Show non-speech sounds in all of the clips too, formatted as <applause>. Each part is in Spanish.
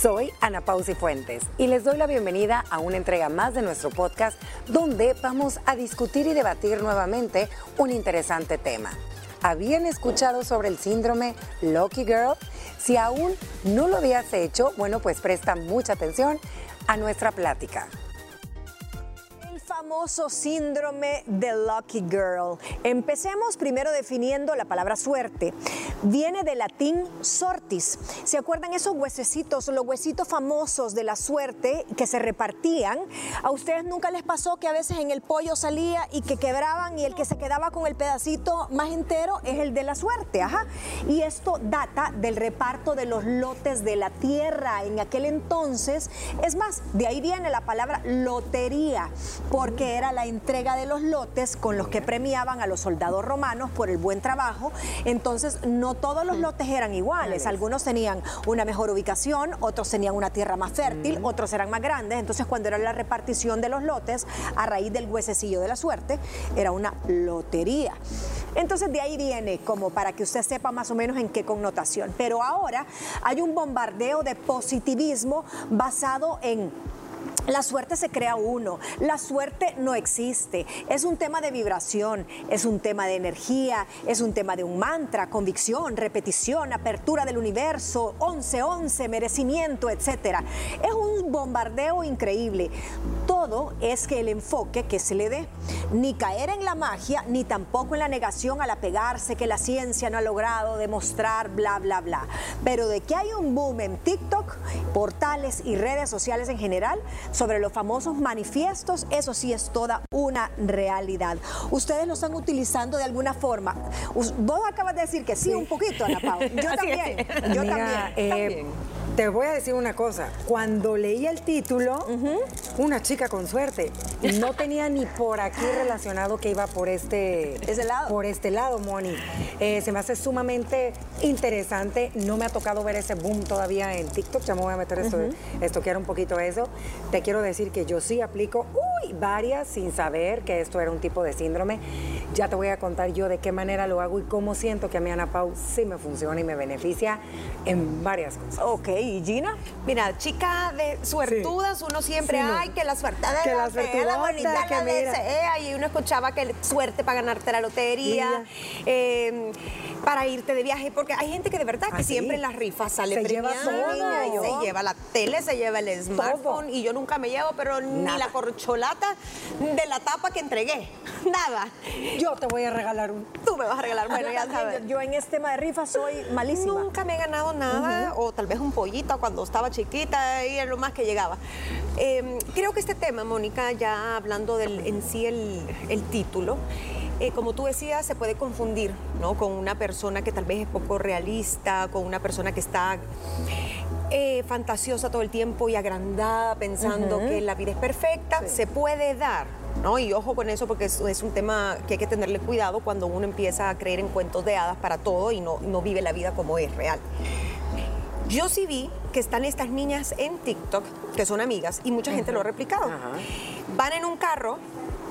Soy Ana Pausi Fuentes y les doy la bienvenida a una entrega más de nuestro podcast donde vamos a discutir y debatir nuevamente un interesante tema. ¿Habían escuchado sobre el síndrome Lucky Girl? Si aún no lo habías hecho, bueno, pues presta mucha atención a nuestra plática famoso síndrome de Lucky Girl. Empecemos primero definiendo la palabra suerte. Viene del latín sortis. ¿Se acuerdan esos huesecitos, los huesitos famosos de la suerte que se repartían? ¿A ustedes nunca les pasó que a veces en el pollo salía y que quebraban y el que se quedaba con el pedacito más entero es el de la suerte? Ajá. Y esto data del reparto de los lotes de la tierra en aquel entonces. Es más, de ahí viene la palabra lotería. Por que era la entrega de los lotes con los que premiaban a los soldados romanos por el buen trabajo. Entonces, no todos los lotes eran iguales. Algunos tenían una mejor ubicación, otros tenían una tierra más fértil, otros eran más grandes. Entonces, cuando era la repartición de los lotes, a raíz del huesecillo de la suerte, era una lotería. Entonces, de ahí viene, como para que usted sepa más o menos en qué connotación. Pero ahora hay un bombardeo de positivismo basado en la suerte se crea uno, la suerte no existe, es un tema de vibración, es un tema de energía, es un tema de un mantra, convicción, repetición, apertura del universo, 11-11, merecimiento, etc. Es un bombardeo increíble. Todo es que el enfoque que se le dé, ni caer en la magia, ni tampoco en la negación al apegarse que la ciencia no ha logrado demostrar, bla, bla, bla. Pero de que hay un boom en TikTok, portales y redes sociales en general, sobre los famosos manifiestos, eso sí es toda una realidad. Ustedes lo están utilizando de alguna forma. Vos acabas de decir que sí, un poquito, Ana Pau. <laughs> Yo también. Yo eh, también. Te voy a decir una cosa. Cuando leí el título, una chica con suerte, no <laughs> tenía ni por aquí relacionado que iba por este, lado. Por este lado, Moni. Eh, se me hace sumamente interesante. No me ha tocado ver ese boom todavía en TikTok. Ya me voy a meter esto, esto quiero un poquito eso. Te quiero decir que yo sí aplico uy, varias sin saber que esto era un tipo de síndrome. Ya te voy a contar yo de qué manera lo hago y cómo siento que a mi Ana Pau sí me funciona y me beneficia en varias cosas. Ok, ¿y Gina? Mira, chica de suertudas, uno siempre, ay, que la suerte de que la, la, la bonita, que la desea, y uno escuchaba que suerte para ganarte la lotería, eh, para irte de viaje, porque hay gente que de verdad que ¿Ah, siempre en las rifas sale se lleva todo. se lleva la tele, se lleva el smartphone, y yo nunca me llevo, pero ni la corcholata de la tapa que entregué, <laughs> nada. Yo te voy a regalar un. Tú me vas a regalar, bueno, ya sabes. Yo en este tema de rifa soy malísima. Nunca me he ganado nada, o tal vez un pollito cuando estaba chiquita y es lo más que llegaba. Em, creo que este tema, Mónica, ya hablando del, en sí el, el título, eh, como tú decías, se puede confundir ¿no? con una persona que tal vez es poco realista, con una persona que está eh, fantasiosa todo el tiempo y agrandada pensando que la vida es perfecta, se puede dar. ¿no? Y ojo con eso porque es, es, un tema que hay que tenerle cuidado cuando uno empieza a creer en cuentos de hadas para todo y no, no vive la vida como es real. Yo sí vi que están estas niñas en TikTok, que son amigas, y mucha gente lo ha replicado. Van en un carro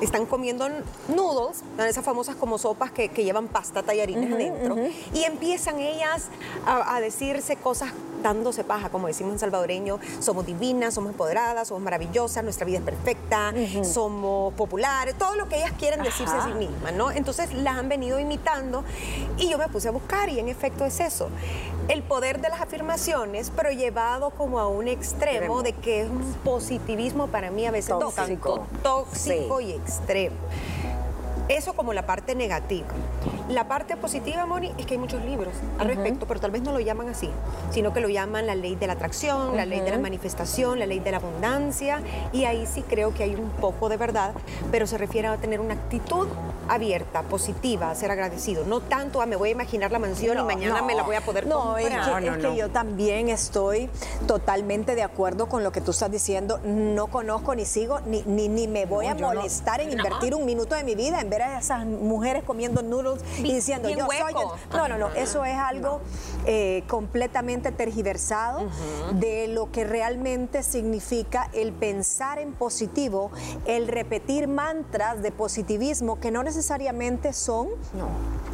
están comiendo noodles, esas famosas como sopas que, llevan pasta, tallarines adentro, y empiezan ellas a, decirse cosas dándose paja, como decimos en salvadoreño, somos divinas, somos empoderadas, somos maravillosas, nuestra vida es perfecta, somos populares, todo lo que ellas quieren decirse a sí mismas, ¿no? Entonces las han venido imitando y yo me puse a buscar y en efecto es eso, el poder de las afirmaciones, pero llevado como a un extremo de que es un positivismo para mí a veces tóxico, tóxico y extremo. Eso como la parte negativa. La parte positiva, Moni, es que hay muchos libros al respecto, pero tal vez no lo llaman así, sino que lo llaman la ley de la atracción, la ley de la manifestación, la ley de la abundancia, y ahí sí creo que hay un poco de verdad, pero se refiere a tener una actitud abierta, positiva, a ser agradecido, no tanto a me voy a imaginar la mansión y mañana me la voy a poder no, comprar. Es, que, es que yo también estoy totalmente de acuerdo con lo que tú estás diciendo, no conozco ni sigo, ni, ni, me voy a molestar en invertir un minuto de mi vida en ver a esas mujeres comiendo noodles <laughs> y diciendo bien yo soy. hueco. No, no, no. Eso es algo eh, completamente tergiversado de lo que realmente significa el pensar en positivo, el repetir mantras de positivismo que no necesariamente son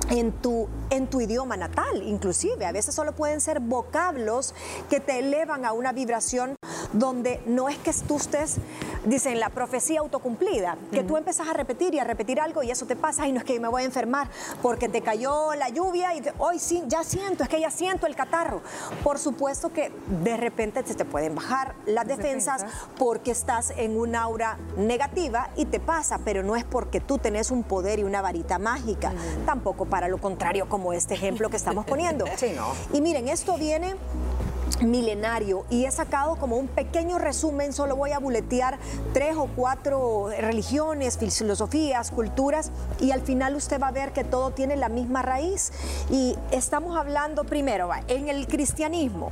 en tu, en tu idioma natal, inclusive. A veces solo pueden ser vocablos que te elevan a una vibración donde no es que tú estés, dicen, la profecía autocumplida, que tú empezás a repetir y a repetir algo y eso te pasa y no es que me voy a enfermar porque te cayó la lluvia y te- hoy sí, ya siento, es que ya siento el catarro. Por supuesto que de repente se te pueden bajar las defensas, defensas. porque estás en un aura negativa y te pasa, pero no es porque tú tenés un poder y una varita mágica, tampoco para lo contrario como este ejemplo que estamos poniendo. <laughs> Sí, no. Y miren, esto viene milenario y he sacado como un pequeño resumen, solo voy a buletear tres o cuatro religiones, filosofías, culturas y al final usted va a ver que todo tiene la misma raíz y estamos hablando primero en el cristianismo.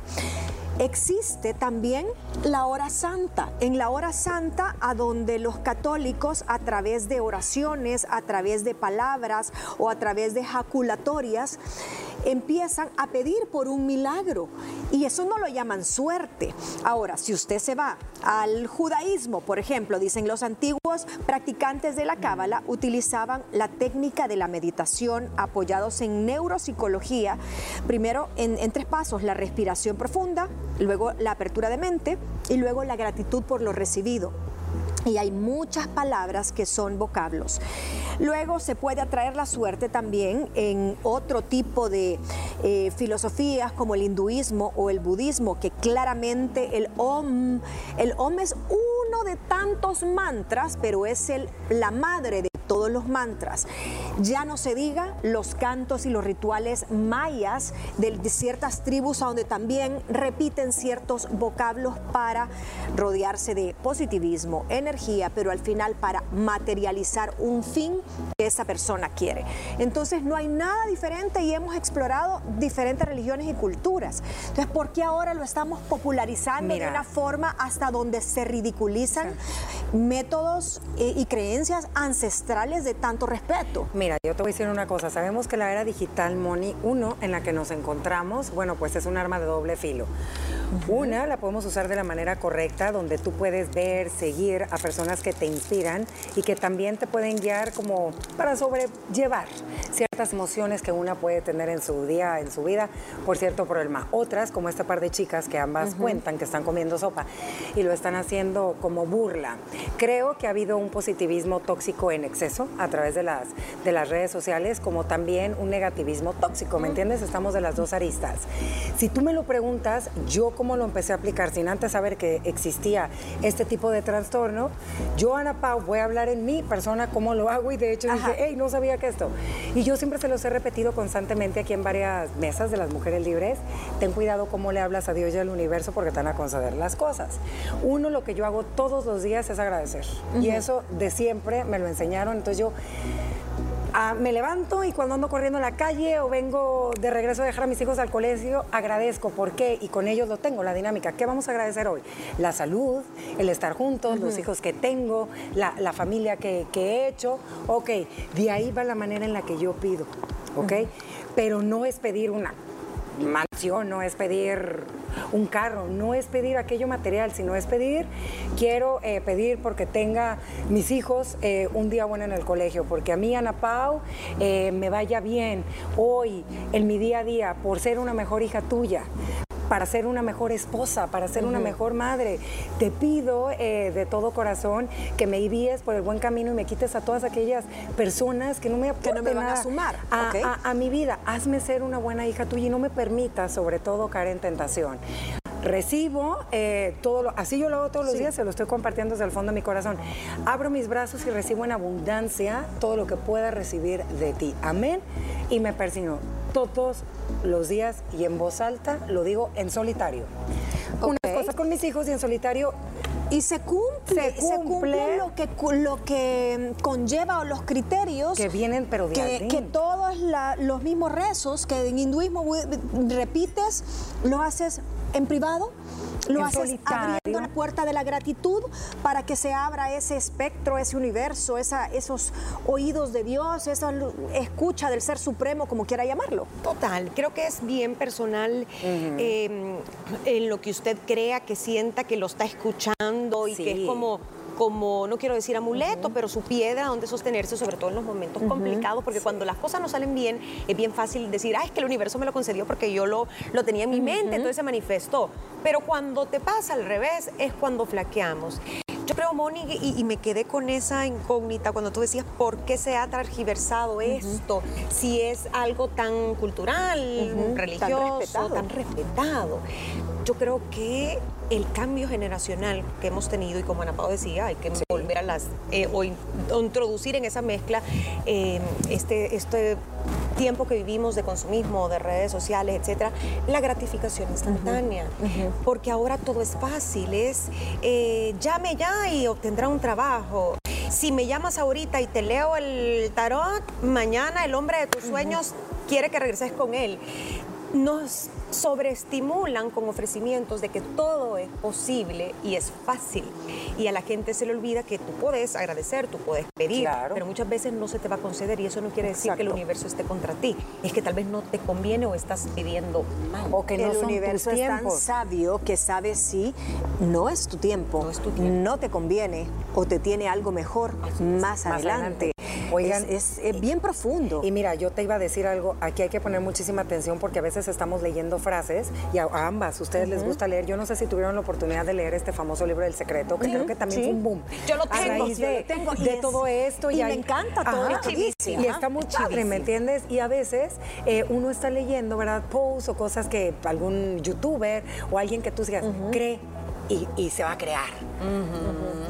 Existe también la hora santa. En la hora santa, a donde los católicos, a través de oraciones, a través de palabras o a través de jaculatorias, empiezan a pedir por un milagro. Y eso no lo llaman suerte. Ahora, si usted se va al judaísmo, por ejemplo, dicen los antiguos practicantes de la cábala utilizaban la técnica de la meditación apoyados en neuropsicología, primero en, en tres pasos, la respiración profunda, luego la apertura de mente y luego la gratitud por lo recibido. Y hay muchas palabras que son vocablos. Luego se puede atraer la suerte también en otro tipo de eh, filosofías como el hinduismo o el budismo, que claramente el om, el om es uno de tantos mantras, pero es el, la madre de todos los mantras. Ya no se diga los cantos y los rituales mayas de, ciertas tribus a donde también repiten ciertos vocablos para rodearse de positivismo, energía, pero al final para materializar un fin que esa persona quiere. Entonces no hay nada diferente y hemos explorado diferentes religiones y culturas. Entonces, ¿por qué ahora lo estamos popularizando Mira. de una forma hasta donde se ridiculizan métodos eh, y creencias ancestrales de tanto respeto? Mira, yo te voy a decir una cosa. Sabemos que la era digital, Moni, uno, en la que nos encontramos, bueno, pues es un arma de doble filo. Una, la podemos usar de la manera correcta, donde tú puedes ver, seguir a personas que te inspiran y que también te pueden guiar como para sobrellevar ciertas emociones que una puede tener en su día, en su vida, por cierto problema. Otras, como esta par de chicas que ambas cuentan que están comiendo sopa y lo están haciendo como burla. Creo que ha habido un positivismo tóxico en exceso a través de las, de las redes sociales, como también un negativismo tóxico, ¿me entiendes? Estamos de las dos aristas. Si tú me lo preguntas, yo cómo lo empecé a aplicar sin antes saber que existía este tipo de trastorno, yo, Ana Pau, voy a hablar en mi persona cómo lo hago y de hecho Ajá. dije, hey, no sabía que esto. Y yo siempre se los he repetido constantemente aquí en varias mesas de las mujeres libres, ten cuidado cómo le hablas a Dios y al universo porque te van a conceder las cosas. Uno, lo que yo hago todos los días es agradecer. Y eso de siempre me lo enseñaron, entonces yo ah, me levanto y cuando ando corriendo en la calle o vengo de regreso a dejar a mis hijos al colegio, agradezco. ¿Por qué? Y con ellos lo tengo, la dinámica. ¿Qué vamos a agradecer hoy? La salud, el estar juntos, los hijos que tengo, la, la familia que, que he hecho. Ok, de ahí va la manera en la que yo pido, ¿ok? Pero no es pedir una mansión, no es pedir un carro, no es pedir aquello material, sino es pedir, quiero eh, pedir porque tenga mis hijos eh, un día bueno en el colegio, porque a mí, Ana Pau, eh, me vaya bien hoy, en mi día a día, por ser una mejor hija tuya para ser una mejor esposa, para ser una mejor madre. Te pido eh, de todo corazón que me guíes por el buen camino y me quites a todas aquellas personas que no me Que no me van a sumar, a- a mi vida. Hazme ser una buena hija tuya y no me permitas, sobre todo, caer en tentación. Recibo eh, todo lo, así yo lo hago todos los días, se lo estoy compartiendo desde el fondo de mi corazón. Abro mis brazos y recibo en abundancia todo lo que pueda recibir de ti. Amén. Y me persigno todos los días y en voz alta, lo digo en solitario. Unas Ok. cosas con mis hijos y en solitario Y se cumple, Se se cumple. lo que, lo que conlleva o los criterios que vienen, pero de que, todos los mismos rezos que en hinduismo repites, lo haces en privado, lo haces abriendo la puerta de la gratitud para que se abra ese espectro, ese universo, esa, esos oídos de Dios, esa escucha del Ser Supremo, como quiera llamarlo. Total, creo que es bien personal em, en lo que usted crea, que sienta que lo está escuchando y que es como como, no quiero decir amuleto, pero su piedra donde sostenerse, sobre todo en los momentos complicados, porque cuando las cosas no salen bien, es bien fácil decir, ah, es que el universo me lo concedió porque yo lo, lo tenía en mi mente, entonces se manifestó. Pero cuando te pasa al revés, es cuando flaqueamos. Yo creo, Moni, y, me quedé con esa incógnita cuando tú decías por qué se ha transgiversado esto, si es algo tan cultural, religioso, tan respetado. Yo creo que el cambio generacional que hemos tenido, y como Ana Pau decía, hay que volver a las, eh, o, introducir en esa mezcla eh, este, este tiempo que vivimos de consumismo, de redes sociales, etcétera, la gratificación instantánea. Porque ahora todo es fácil, es eh, llame ya y obtendrá un trabajo. Si me llamas ahorita y te leo el tarot, mañana el hombre de tus sueños quiere que regreses con él. Nos sobreestimulan con ofrecimientos de que todo es posible y es fácil. Y a la gente se le olvida que tú puedes agradecer, tú puedes pedir, pero muchas veces no se te va a conceder y eso no quiere decir que el universo esté contra ti. Es que tal vez no te conviene o estás pidiendo mal. O que el universo es tan sabio que sabe si no es tu tiempo, no, te conviene o te tiene algo mejor más, adelante. Oigan, es, bien profundo. Y mira, yo te iba a decir algo, aquí hay que poner muchísima atención porque a veces estamos leyendo frases y a, ambas, ustedes les gusta leer. Yo no sé si tuvieron la oportunidad de leer este famoso libro del secreto, que creo que también fue un boom. Yo lo tengo, de, tengo. de todo esto. Y, me encanta todo esto. Y está muy padre, ¿me entiendes? Y a veces eh, uno está leyendo, ¿verdad? Posts o cosas que algún youtuber o alguien que tú digas, cree y, se va a crear.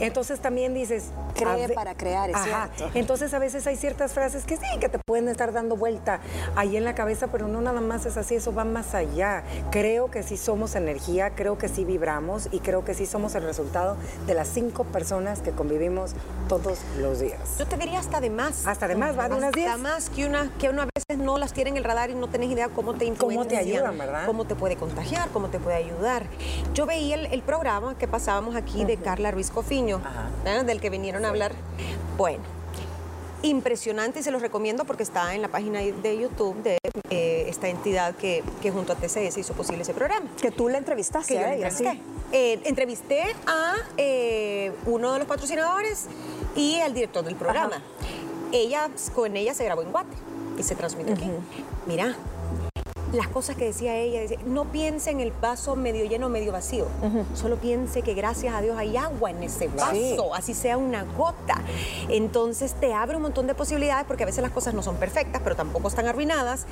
Entonces también dices... Cree para crear, es cierto. Entonces a veces hay ciertas frases que sí, que te pueden estar dando vuelta ahí en la cabeza, pero no nada más es así, eso va más allá. Creo que sí somos energía, creo que sí vibramos y creo que sí somos el resultado de las cinco personas que convivimos todos los días. Yo te diría hasta de más. Hasta de más, va de unas diez. Hasta más que una, que una a veces no las tiene en el radar y no tenés idea cómo te influencian. Cómo te ayudan, ¿verdad? Cómo te puede contagiar, cómo te puede ayudar. Yo veía el, el programa que pasábamos aquí de Carla Ruiz Del que vinieron a hablar. Bueno, impresionante y se los recomiendo porque está en la página de YouTube de eh, esta entidad que, junto a TCS hizo posible ese programa. Que tú le entrevistaste a ella, entrevisté. Eh, entrevisté a eh, uno de los patrocinadores y al director del programa. Ella, con ella se grabó en Guate y se transmitió aquí. Mira, las cosas que decía ella, no piense en el vaso medio lleno, medio vacío, solo piense que gracias a Dios hay agua en ese vaso, así sea una gota. Entonces te abre un montón de posibilidades porque a veces las cosas no son perfectas, pero tampoco están arruinadas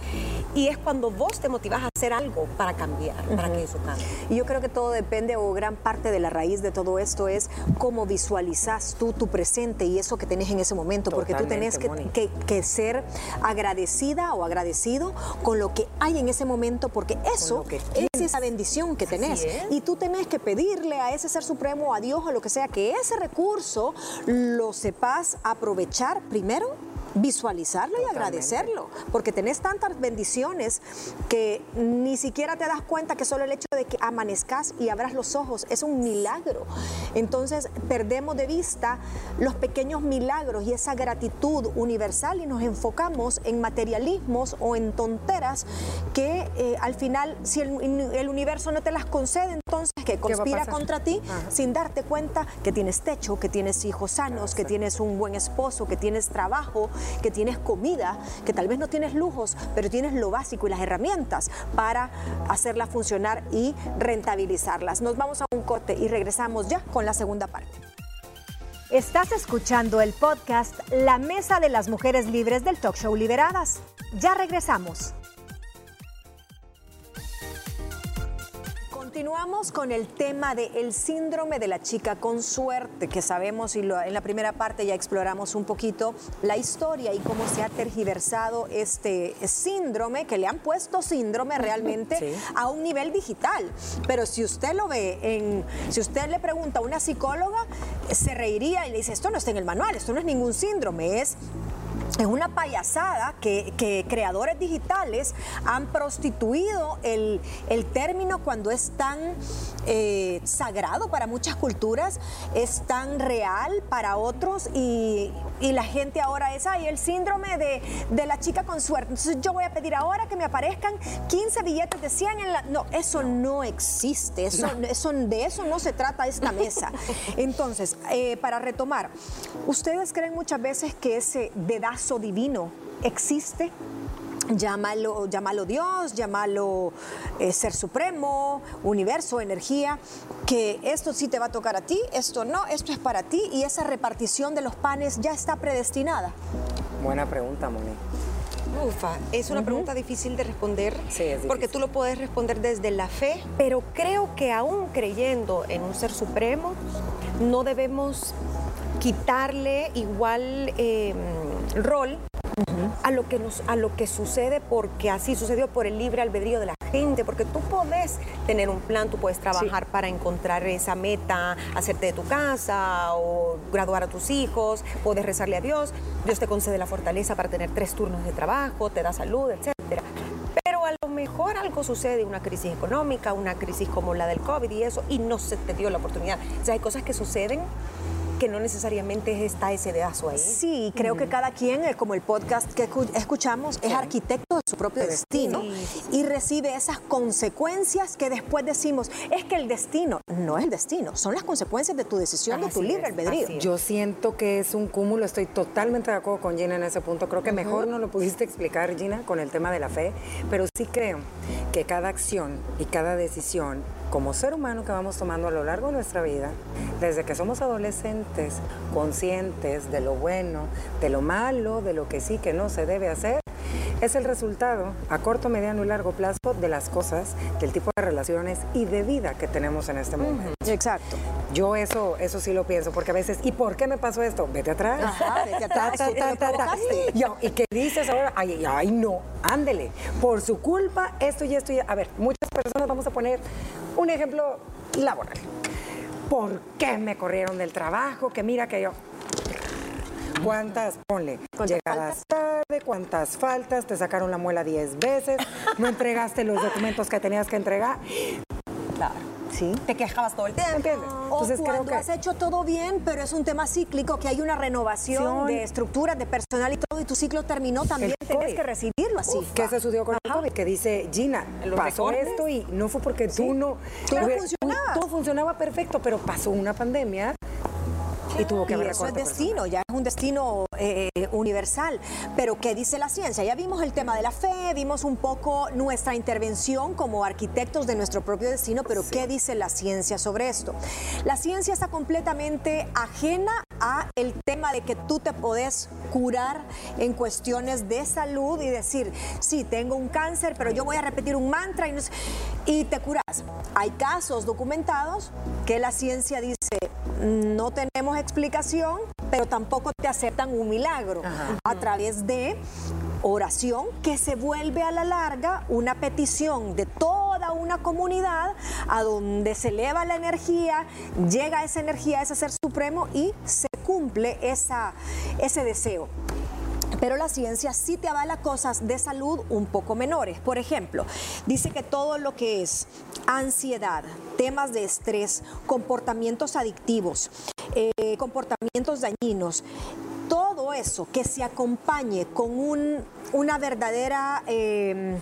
y es cuando vos te motivas a hacer algo para cambiar, para que eso cambie. Y yo creo que todo depende o gran parte de la raíz de todo esto es cómo visualizas tú tu presente y eso que tenés en ese momento, porque tú tenés que, que ser agradecida o agradecido con lo que hay en ese momento, porque eso es esa bendición que tenés. Y tú tenés que pedirle a ese ser supremo, a Dios, o lo que sea, que ese recurso lo sepas aprovechar primero visualizarlo y agradecerlo, porque tenés tantas bendiciones que ni siquiera te das cuenta que solo el hecho de que amanezcas y abras los ojos es un milagro. Entonces perdemos de vista los pequeños milagros y esa gratitud universal y nos enfocamos en materialismos o en tonteras que eh, al final si el, universo no te las concede, entonces que conspira contra ti sin darte cuenta que tienes techo, que tienes hijos sanos, que tienes un buen esposo, que tienes trabajo, que tienes comida, que tal vez no tienes lujos, pero tienes lo básico y las herramientas para hacerlas funcionar y rentabilizarlas. Nos vamos a un corte y regresamos ya con la segunda parte. Estás escuchando el podcast La Mesa de las Mujeres Libres del Talk Show Liberadas. Ya regresamos. Continuamos con el tema del síndrome de la chica con suerte, que sabemos y en la primera parte ya exploramos un poquito la historia y cómo se ha tergiversado este síndrome, que le han puesto síndrome realmente a un nivel digital. Pero si usted lo ve, en, si usted le pregunta a una psicóloga, se reiría y le dice, esto no está en el manual, esto no es ningún síndrome, es es una payasada que, que creadores digitales han prostituido el, el término cuando es tan eh, sagrado para muchas culturas, es tan real para otros y, y la gente ahora es, ay, el síndrome de, de, la chica con suerte. Entonces yo voy a pedir ahora que me aparezcan 15 billetes de 100 en la... No, eso no existe, eso, eso de eso no se trata esta mesa. <laughs> Entonces, eh, para retomar, ¿ustedes creen muchas veces que ese dedazo divino existe? Llámalo, llámalo Dios, llámalo eh, Ser Supremo, universo, energía, que esto sí te va a tocar a ti, esto no, esto es para ti y esa repartición de los panes ya está predestinada. Buena pregunta, Moni. Ufa, es una pregunta difícil de responder Sí, es porque tú lo puedes responder desde la fe, pero creo que aún creyendo en un ser supremo, no debemos quitarle igual eh, rol a, lo que nos, a lo que sucede porque así sucedió por el libre albedrío de la gente, porque tú puedes tener un plan, tú puedes trabajar para encontrar esa meta, hacerte de tu casa o graduar a tus hijos, puedes rezarle a Dios, Dios te concede la fortaleza para tener tres turnos de trabajo, te da salud, etcétera. Pero a lo mejor algo sucede, una crisis económica, una crisis como la del COVID y eso, y no se te dio la oportunidad. O sea, hay cosas que suceden que no necesariamente está ese dedazo ahí. Sí, creo que cada quien, eh, como el podcast que escu- escuchamos, es arquitecto de su propio destino Sí, y recibe esas consecuencias que después decimos, es que el destino no es el destino, son las consecuencias de tu decisión, de tu libre albedrío. Yo siento que es un cúmulo, estoy totalmente de acuerdo con Gina en ese punto. Creo que mejor no lo pudiste explicar, Gina, con el tema de la fe, pero sí creo que cada acción y cada decisión como ser humano que vamos tomando a lo largo de nuestra vida, desde que somos adolescentes, conscientes de lo bueno, de lo malo, de lo que sí, que no se debe hacer, es el resultado a corto, mediano y largo plazo de las cosas, del tipo de relaciones y de vida que tenemos en este momento. Exacto. Yo eso, eso sí lo pienso, porque a veces, ¿y por qué me pasó esto? Vete atrás. Ajá, vete atrás, Ta, ta, ta, ta. Yo, ¿Y qué dices ahora? Ay, ay, ay, no, ándele. Por su culpa, esto y esto y... A ver, muchas personas, vamos a poner un ejemplo laboral. ¿Por qué me corrieron del trabajo? Que mira que yo... ¿Cuántas? Ponle. ¿Cuántas Llegadas tarde, cuántas faltas, te sacaron la muela 10 veces, no entregaste los documentos que tenías que entregar. Claro. Sí. Te quejabas todo el tiempo. ¿Entiendes? O Entonces creo cuando que... has hecho todo bien, pero es un tema cíclico, que hay una renovación de estructuras, de personal y todo, y tu ciclo terminó, también COVID. que recibirlo así. ¿Qué se sucedió con el COVID? Que dice Gina, Los pasó recortes. esto y no fue porque tú no... Hubiera- funcionaba. Todo funcionaba perfecto, pero pasó una pandemia y tuvo que Y haber eso es destino, ya es un destino eh, universal. Pero ¿qué dice la ciencia? Ya vimos el tema de la fe, vimos un poco nuestra intervención como arquitectos de nuestro propio destino, pero ¿qué dice la ciencia sobre esto? La ciencia está completamente ajena a el tema de que tú te podés curar en cuestiones de salud y decir, sí, tengo un cáncer, pero yo voy a repetir un mantra y, no sé- y te curas. Hay casos documentados que la ciencia dice, no tenemos explicación, pero tampoco te aceptan un milagro a través de oración que se vuelve a la larga una petición de toda una comunidad a donde se eleva la energía, llega esa energía a ese ser supremo y se cumple esa, ese deseo. Pero la ciencia sí te avala cosas de salud un poco menores. Por ejemplo, dice que todo lo que es ansiedad, temas de estrés, comportamientos adictivos, eh, comportamientos dañinos, todo eso que se acompañe con un- una verdadera eh,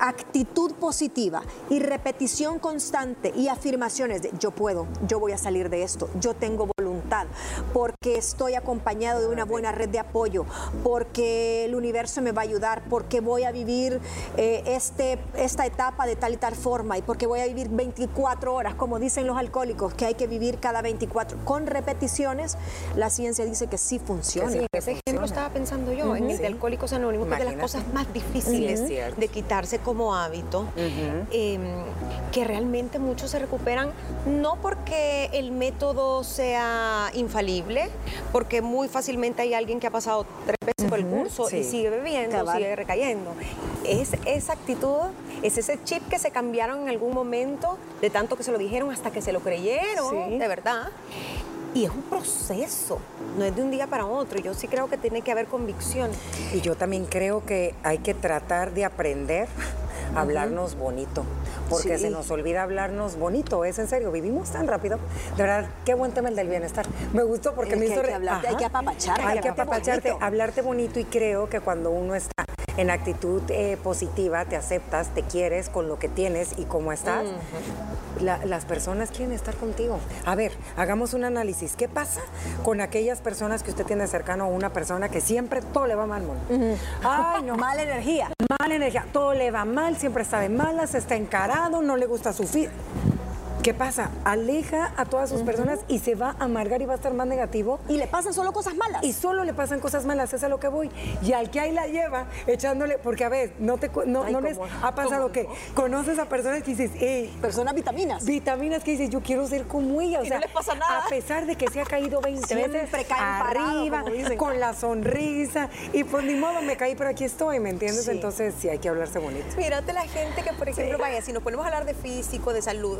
actitud positiva y repetición constante y afirmaciones de yo puedo, yo voy a salir de esto, yo tengo voluntad, porque estoy acompañado de una buena red de apoyo, porque el universo me va a ayudar, porque voy a vivir eh, este, esta etapa de tal y tal forma y porque voy a vivir 24 horas, como dicen los alcohólicos, que hay que vivir cada 24. Con repeticiones, la ciencia dice que sí funciona. sí. En ese ejemplo estaba pensando yo, en el de Alcohólicos Anónimos, que es de las Imagínate. cosas más difíciles Sí, de quitarse como hábito, eh, que realmente muchos se recuperan, no porque el método sea infalible, porque muy fácilmente hay alguien que ha pasado tres veces por el curso y sigue bebiendo, Cabal. sigue recayendo. Es esa actitud, es ese chip que se cambiaron en algún momento, de tanto que se lo dijeron hasta que se lo creyeron, Sí. de verdad. y es un proceso, no es de un día para otro. Yo sí creo que tiene que haber convicción. Y yo también creo que hay que tratar de aprender hablarnos bonito, porque Sí. se nos olvida hablarnos bonito, es en serio, vivimos tan rápido. De verdad, qué buen tema el del bienestar. Me gustó porque me hizo... hay que hablarte, hay que apapacharte, Hay que apapacharte, bonito. hablarte bonito y creo que cuando uno está en actitud eh, positiva, te aceptas, te quieres con lo que tienes y cómo estás, la- las personas quieren estar contigo. A ver, hagamos un análisis. ¿Qué pasa con aquellas personas que usted tiene cercano a una persona que siempre todo le va mal, mono? Ay, no. Mala energía. Mala energía, todo le va mal, siempre está de malas, está encarado, no le gusta su vida. ¿Qué pasa? Aleja a todas sus personas y se va a amargar y va a estar más negativo. Y le pasan solo cosas malas. Y solo le pasan cosas malas, es a lo que voy. Y al que ahí la lleva, echándole, porque a ver, no, te, no, Ay, no les ha pasado que conoces a personas que dices, hey, Personas vitaminas. vitaminas que dices, yo quiero ser como ella. O Y sea, no les pasa nada. A pesar de que se ha caído 20 Siempre veces parado, arriba, dicen. con la sonrisa. Y pues ni modo, me caí, pero aquí estoy, ¿me entiendes? Sí. Entonces sí hay que hablarse bonito. Mírate la gente que, por ejemplo, vaya, si nos ponemos a hablar de físico, de salud,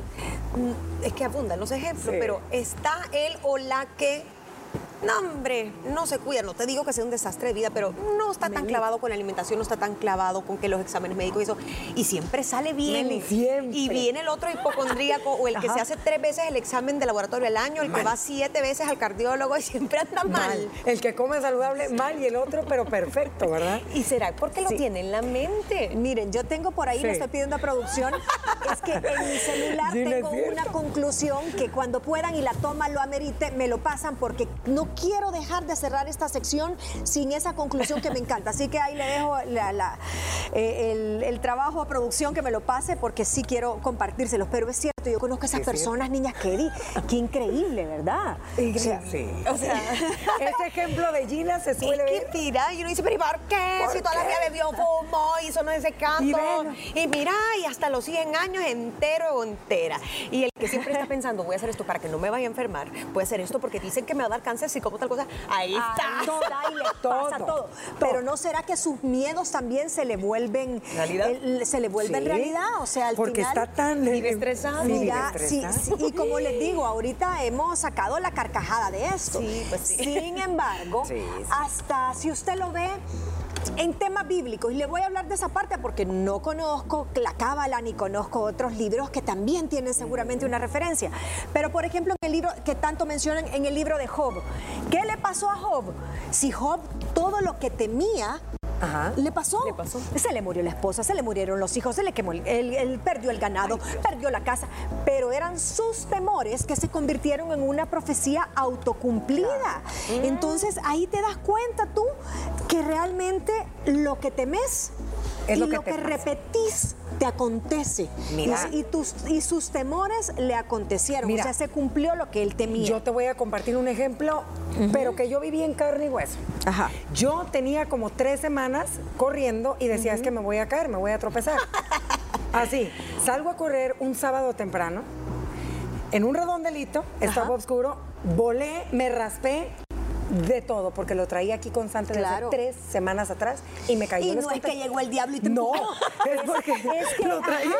es que abundan los ejemplos, Sí. pero está él o la que, no hombre, no se cuida, no te digo que sea un desastre de vida, pero no está tan clavado con la alimentación, no está tan clavado con que los exámenes médicos y eso, y siempre sale bien. Meli, siempre. Y viene el otro hipocondríaco o el que Ajá. se hace tres veces el examen de laboratorio al año, el que va siete veces al cardiólogo y siempre anda mal. El que come saludable, mal, y el otro, pero perfecto, ¿verdad? ¿Y será porque lo Sí. tiene en la mente? Miren, yo tengo por ahí, Sí. le estoy pidiendo a producción, es que en mi celular Sí, tengo una conclusión que cuando puedan y la toma lo amerite, me lo pasan porque no quiero dejar de cerrar esta sección sin esa conclusión que me encanta. Así que ahí le dejo eh, el, el trabajo a producción que me lo pase porque sí quiero compartírselos. Pero es cierto, yo conozco a esas Sí, sí. personas, niñas, qué, di- qué increíble, ¿verdad? O sea, sí. O sea... <laughs> Ese ejemplo de Gina se suele Es que ver. y uno dice, pero ¿y por qué? ¿Por si toda la vida bebió, fumó, hizo no sé canto. Y mira, y hasta los 100 años entero o entera. Y el que siempre está pensando, voy a hacer esto para que no me vaya a enfermar, voy a hacer esto porque dicen que me va a dar cáncer, si como tal cosa, ahí está. Ahí está y le pasa Todo, todo. Pero ¿no será que sus miedos también se le vuelven ¿Realidad? el- se le vuelven realidad? O sea, al Porque final está tan Vive estresado. Sí, vive Mira, sí, estresado. sí, y como les digo, ahorita hemos sacado la carcajada de esto. Sí, pues sí. Sin embargo, hasta si usted lo ve en temas bíblicos, y le voy a hablar de esa parte porque no conozco la cábala ni conozco otros libros que también tienen seguramente una referencia. Pero, por ejemplo, en el libro que tanto mencionan en el libro de Job, ¿qué le pasó a Job? Si Job todo lo que temía Ajá. le pasó. Le pasó. Se le murió la esposa, se le murieron los hijos, se le quemó, el- él, él perdió el ganado, perdió la casa, pero eran sus temores que se convirtieron en una profecía autocumplida. Entonces ahí te das cuenta tú que realmente lo que temes Es y lo lo que repetís te acontece. Mira. Y, y tus, y sus temores le acontecieron. Mira. o sea, se cumplió lo que él temía. Yo te voy a compartir un ejemplo, pero que yo viví en carne y hueso. Ajá. Yo tenía como tres semanas corriendo y decía, es que me voy a caer, me voy a tropezar. <laughs> Así, salgo a correr un sábado temprano, en un redondelito, estaba Ajá. oscuro, volé, me raspé de todo, porque lo traía aquí constante Claro. desde tres semanas atrás y me caí. Y no es conté- que llegó el diablo y te No, <laughs> es porque <laughs> lo traía.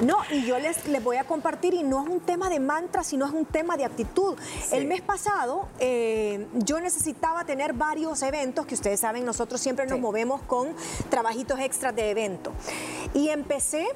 No, y yo les, les voy a compartir, y no es un tema de mantra, sino es un tema de actitud. El mes pasado eh, yo necesitaba tener varios eventos, que ustedes saben, nosotros siempre nos Sí. movemos con trabajitos extras de evento. Y empecé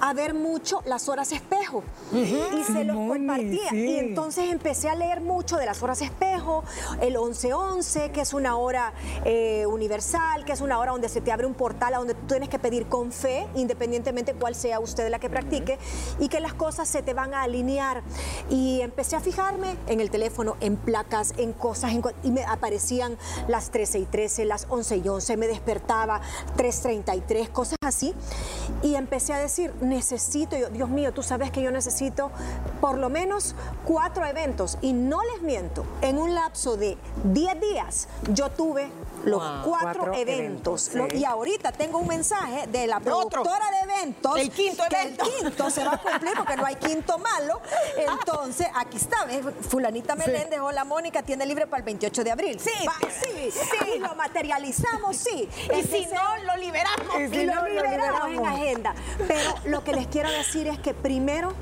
a ver mucho las horas espejo y se los Moni, compartía. sí. Y entonces empecé a leer mucho de las horas espejo, el 1111, que es una hora eh, universal, que es una hora donde se te abre un portal a donde tú tienes que pedir con fe, independientemente cuál sea usted la que practique, y que las cosas se te van a alinear. Y empecé a fijarme en el teléfono, en placas, en cosas, en co- y me aparecían las 13 y 13, las 11 y 11, me despertaba 3.33, cosas así. Y empecé a decir, necesito, yo, Dios mío, tú sabes que yo necesito por lo menos cuatro eventos. Y no les miento, en un lapso de 10 días yo tuve los Wow. cuatro, Cuatro eventos. eventos, sí. Y ahorita tengo un mensaje de la productora de eventos. El quinto que evento. El quinto se va a cumplir porque no hay quinto malo. Entonces, aquí está, ¿ves? Fulanita Meléndez, hola Mónica, tiene libre para el 28 de abril. Sí. Va, sí, sí. Y lo materializamos, sí. Y si no, lo liberamos. Y si y no, lo lo liberamos en liberamos. agenda. Pero lo que les quiero decir es que primero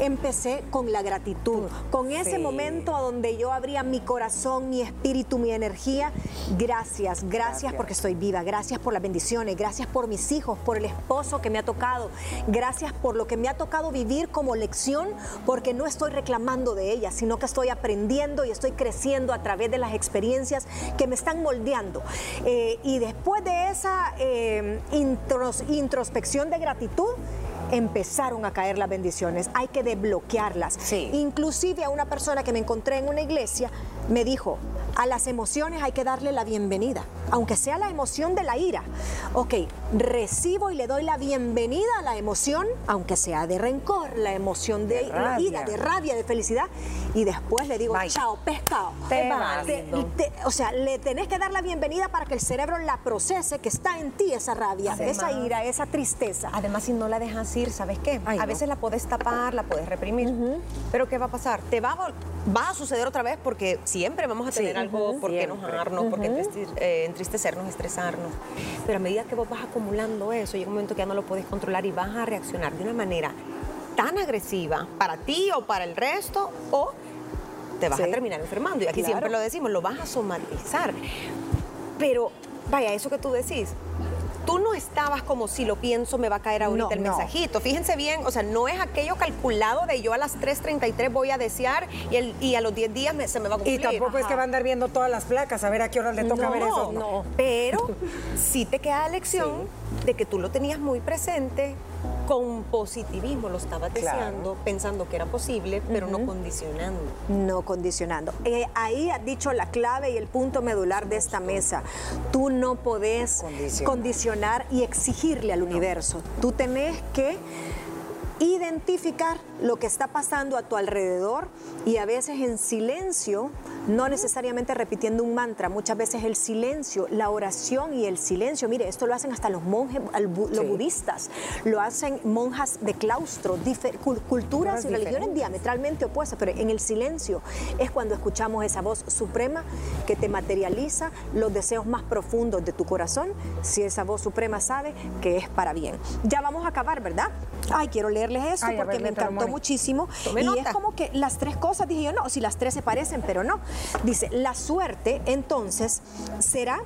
empecé con la gratitud, con ese Sí. momento donde yo abría mi corazón, mi espíritu, mi energía. Gracias, gracias, Gracias. porque estoy viva, gracias por las bendiciones, gracias por mis hijos, por el esposo que me ha tocado, gracias por lo que me ha tocado vivir como lección, porque no estoy reclamando de ella, sino que estoy aprendiendo y estoy creciendo a través de las experiencias que me están moldeando. Eh, y después de esa eh, intros- introspección de gratitud, empezaron a caer las bendiciones. Hay que desbloquearlas. Sí. Inclusive a una persona que me encontré en una iglesia me dijo, a las emociones hay que darle la bienvenida, aunque sea la emoción de la ira. Ok, recibo y le doy la bienvenida a la emoción, aunque sea de rencor, la emoción de, ira, de rabia, de felicidad, y después le digo, Bye. chao, pescado. Te Te- vas. te- o sea, le tenés que dar la bienvenida para que el cerebro la procese, que está en ti esa rabia, Además- esa ira, esa tristeza. Además, si no la dejas ir, ¿sabes qué? Ay, a no. veces la puedes tapar, la puedes reprimir. Pero ¿qué va a pasar? Te va a, va a suceder otra vez porque siempre vamos a tener Sí, algo por qué siempre. enojarnos, por qué eh, entristecernos, estresarnos. Pero a medida que vos vas acumulando eso, llega un momento que ya no lo puedes controlar y vas a reaccionar de una manera tan agresiva para ti o para el resto o te vas Sí. a terminar enfermando. Y aquí Claro. siempre lo decimos, lo vas a somatizar. Pero, vaya, eso que tú decís, tú no estabas como si lo pienso, me va a caer ahorita No, el no. mensajito. Fíjense bien, o sea, no es aquello calculado de yo a las 3.33 voy a desear y, el- y a los 10 días me- se me va a Y cumplir. tampoco es que va a andar viendo todas las placas a ver a qué hora le toca ver eso. No, <laughs> pero sí te queda la lección de que tú lo tenías muy presente, con positivismo lo estabas Claro. deseando, pensando que era posible, pero no condicionando. No condicionando. Eh, ahí has dicho la clave y el punto medular de esta mesa. Tú no podés Condicionar. condicionar y exigirle al universo. Tú tenés que identificar lo que está pasando a tu alrededor y a veces en silencio, no necesariamente repitiendo un mantra, muchas veces el silencio, la oración y el silencio. Mire, esto lo hacen hasta los monjes, los Sí. budistas, lo hacen monjas de claustro, culturas y religiones diametralmente opuestas, pero en el silencio es cuando escuchamos esa voz suprema que te materializa los deseos más profundos de tu corazón, si esa voz suprema sabe que es para bien. Ya vamos a acabar, ¿verdad? Ay, quiero leerles esto Ay, porque ver, me encantó muchísimo. Tome y nota. es como que las tres cosas, dije yo, no, si las tres se parecen, pero no. Dice, la suerte entonces será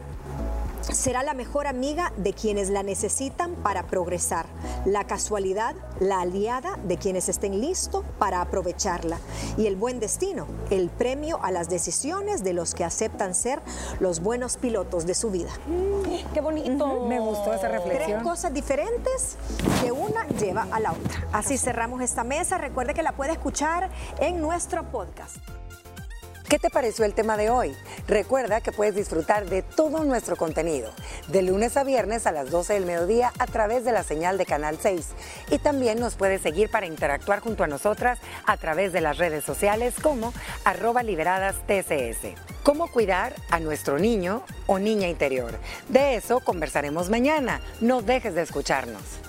será la mejor amiga de quienes la necesitan para progresar, la casualidad, la aliada de quienes estén listos para aprovecharla y el buen destino, el premio a las decisiones de los que aceptan ser los buenos pilotos de su vida. Qué bonito. Me gustó esa Tres reflexión. cosas diferentes que una lleva a la otra. Así cerramos esta mesa. Recuerde que la puede escuchar en nuestro podcast. ¿Qué te pareció el tema de hoy? Recuerda que puedes disfrutar de todo nuestro contenido, de lunes a viernes a las 12 del mediodía a través de la señal de Canal 6. Y también nos puedes seguir para interactuar junto a nosotras a través de las redes sociales como arroba liberadas TCS. ¿Cómo cuidar a nuestro niño o niña interior? De eso conversaremos mañana. No dejes de escucharnos.